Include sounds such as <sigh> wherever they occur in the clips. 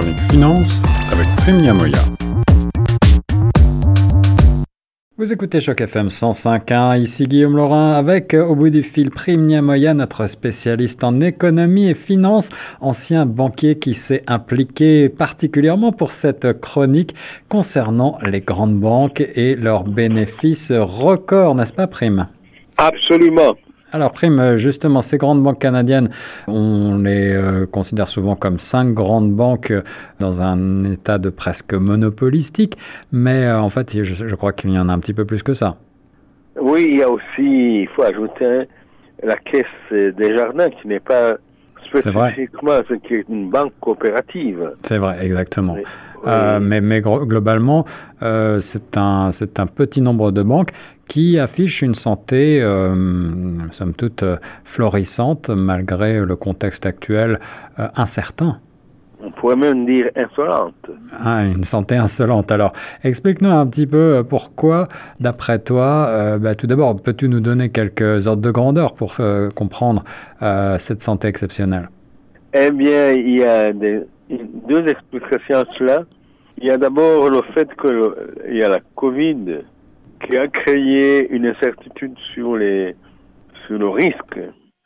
chronique avec Prime Moya. Vous écoutez Choc FM 105.1, ici Guillaume Laurin avec euh, au bout du fil Prime Moya, notre spécialiste en économie et finance, ancien banquier qui s'est impliqué particulièrement pour cette chronique concernant les grandes banques et leurs bénéfices records, n'est-ce pas Prime? Absolument. Alors, Prime, euh, justement, ces grandes banques canadiennes, on les euh, considère souvent comme cinq grandes banques euh, dans un état de presque monopolistique, mais en fait, je, crois qu'il y en a un petit peu plus que ça. Oui, il y a aussi, il faut ajouter la caisse des jardins qui n'est pas spécifiquement ce qui est une banque coopérative. C'est vrai, exactement. mais, mais, globalement, c'est un, un petit nombre de banques qui affiche une santé, euh, somme toute, euh, florissante malgré le contexte actuel euh, incertain. On pourrait même dire insolente. Ah, une santé insolente. Alors, explique-nous un petit peu pourquoi, d'après toi, bah, tout d'abord, peux-tu nous donner quelques ordres de grandeur pour comprendre cette santé exceptionnelle? Eh bien, il y a deux explications à cela. Il y a d'abord le fait qu'il y a la Covid qui a créé une incertitude sur les sur le risque,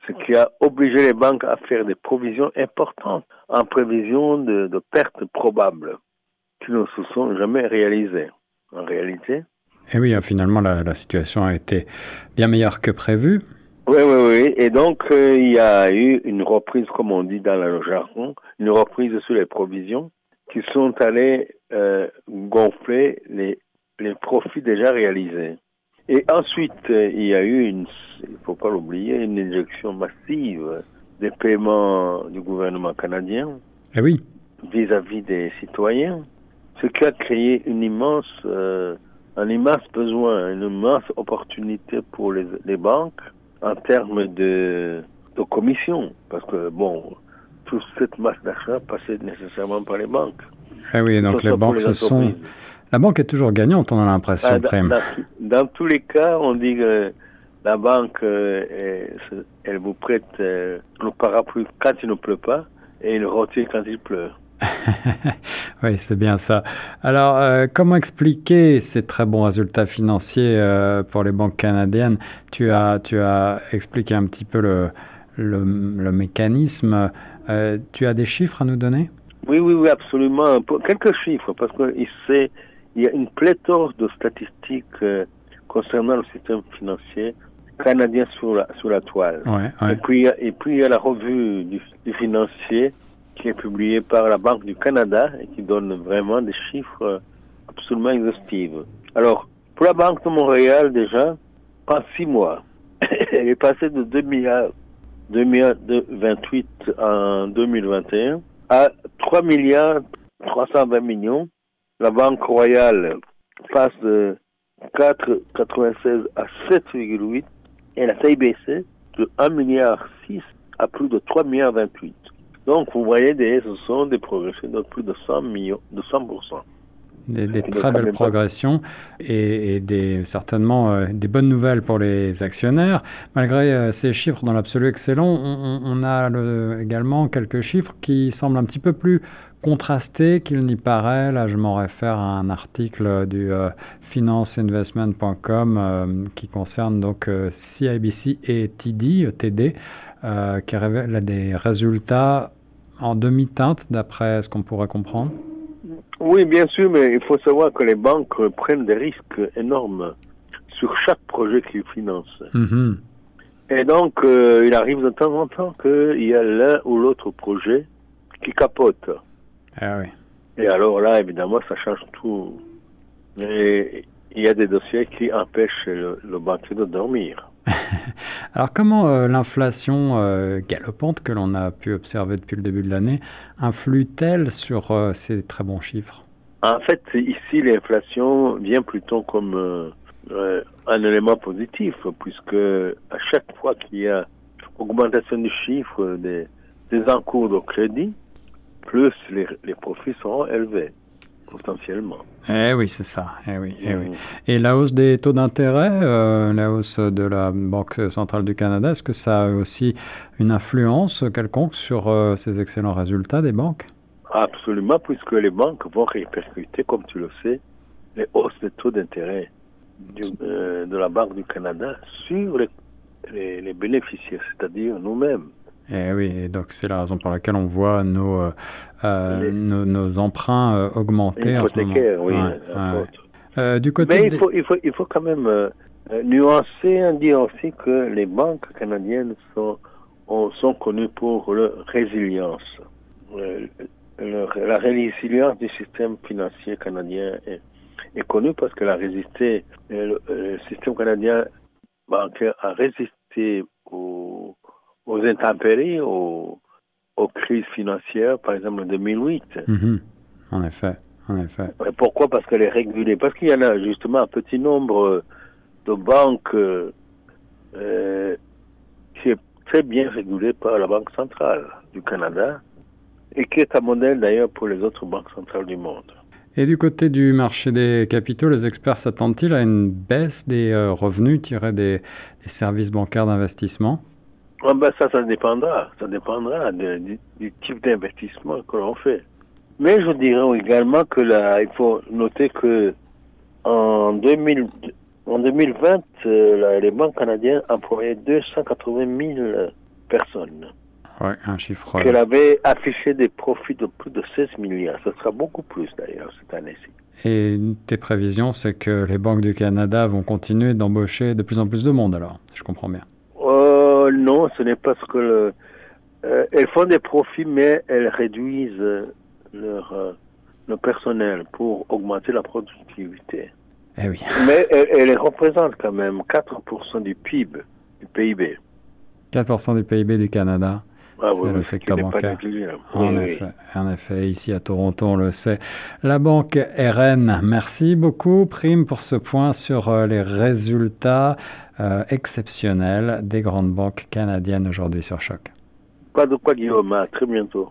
ce qui a obligé les banques à faire des provisions importantes en prévision de, de pertes probables qui ne se sont jamais réalisées. En réalité. Et eh oui, finalement, la, la situation a été bien meilleure que prévu. Oui, oui, oui. Et donc, euh, il y a eu une reprise, comme on dit dans le jargon, une reprise sur les provisions qui sont allées euh, gonfler les les profits déjà réalisés. Et ensuite, euh, il y a eu, une, faut pas l'oublier, une injection massive des paiements du gouvernement canadien eh oui. vis-à-vis des citoyens, ce qui a créé une immense, euh, un immense besoin, une immense opportunité pour les, les banques en termes de, de commission. Parce que, bon, toute cette masse d'achat passait nécessairement par les banques. Eh oui, donc les banques, ce sont la banque est toujours gagnante, on a l'impression, ah, dans, dans, tous les cas, on dit que la banque, euh, elle vous prête euh, le parapluie quand il ne pleut pas et le retire quand il pleut. <laughs> oui, c'est bien ça. Alors, euh, comment expliquer ces très bons résultats financiers pour les banques canadiennes? Tu as, tu as expliqué un petit peu le, le, le mécanisme. tu as des chiffres à nous donner? Oui, oui, oui, absolument. Quelques chiffres, parce qu'il y a une pléthore de statistiques concernant le système financier canadien sur la, sur la toile. Et, puis, et puis il y a la revue du, financier qui est publiée par la Banque du Canada et qui donne vraiment des chiffres absolument exhaustifs. Alors, pour la Banque de Montréal, déjà, en six mois, <coughs> elle est passée de 2 milliards, 2 milliards de 28 en 2021 à 3 milliards 320 millions la Banque Royale passe de 4,96 à 7,8 et la CIBC de 1,6 milliard à plus de 3,28 milliards Donc vous voyez, ce sont des progressions de plus de 100 millions, de 100%. Des, très belles progressions et, des, certainement euh, des bonnes nouvelles pour les actionnaires. Malgré euh, ces chiffres dans l'absolu excellents, on, a également quelques chiffres qui semblent un petit peu plus contrastés qu'il n'y paraît. Là, je m'en réfère à un article du euh, financeinvestment.com qui concerne donc CIBC et TD, TD qui révèle des résultats en demi-teinte d'après ce qu'on pourrait comprendre. Oui, bien sûr, mais il faut savoir que les banques prennent des risques énormes sur chaque projet qu'ils financent. Mhm. Et donc, euh, il arrive de temps en temps qu'il y a l'un ou l'autre projet qui capote. Ah oui. Et alors là, évidemment, ça change tout. Et il y a des dossiers qui empêchent le, le banquier de dormir. <laughs> Alors comment euh, l'inflation euh, galopante que l'on a pu observer depuis le début de l'année influe-t-elle sur euh, ces très bons chiffres? En fait, ici, l'inflation vient plutôt comme un élément positif, puisque à chaque fois qu'il y a augmentation du chiffre des, encours de crédit, plus les profits seront élevés potentiellement. Eh oui, c'est ça. Eh oui, eh oui. Mm. Et la hausse des taux d'intérêt, euh, la hausse de la Banque centrale du Canada, est-ce que ça a aussi une influence quelconque sur euh, ces excellents résultats des banques? Absolument, puisque les banques vont répercuter, comme tu le sais, les hausses de taux d'intérêt euh, de la Banque du Canada sur les, les, bénéficiaires, c'est-à-dire nous-mêmes. Et eh oui, donc c'est la raison pour laquelle on voit nos, euh, euh, nos, emprunts augmenter en ce moment. oui. du côté Mais il, faut, il, faut, il faut quand même nuancer, dire aussi que les banques canadiennes sont, sont connues pour leur résilience. la résilience du système financier canadien est est connu parce qu'elle a résisté, le, système canadien bancaire a résisté aux, intempéries, aux, aux, crises financières, par exemple en 2008. Mhm. En effet, en effet. pourquoi? Parce qu'elle est régulée. Parce qu'il y en a justement un petit nombre de banques euh, qui est très bien régulé par la Banque centrale du Canada et qui est un modèle d'ailleurs pour les autres banques centrales du monde. Et du côté du marché des capitaux, les experts s'attendent-ils à une baisse des euh, revenus tirés des, services bancaires d'investissement? Ah ben Ça, ça dépendra. Ça dépendra du, type d'investissement que l'on fait. Mais je dirais également que là, il faut noter que en, 2000, en 2020, euh, les banques canadiennes employaient 280 000 personnes. Ouais, un chiffre. Qu'elle avait affiché des profits de plus de 16 milliards. Ce sera beaucoup plus d'ailleurs cette année-ci. Et tes prévisions, c'est que les banques du Canada vont continuer d'embaucher de plus en plus de monde alors, je comprends bien. Non, ce n'est pas ce que le... Euh, elles font des profits, mais elles réduisent leur, euh, leur personnel pour augmenter la productivité. Eh oui. <laughs> Mais elles, représentent quand même 4% du PIB, du PIB. 4% du PIB du Canada. Ah c'est le secteur bancaire. En, effet, en effet, ici à Toronto, on le sait. La banque RN, merci beaucoup, Prime, pour ce point sur euh, les résultats euh, exceptionnels des grandes banques canadiennes aujourd'hui sur Choc. Pas de quoi, Guillaume. À très bientôt.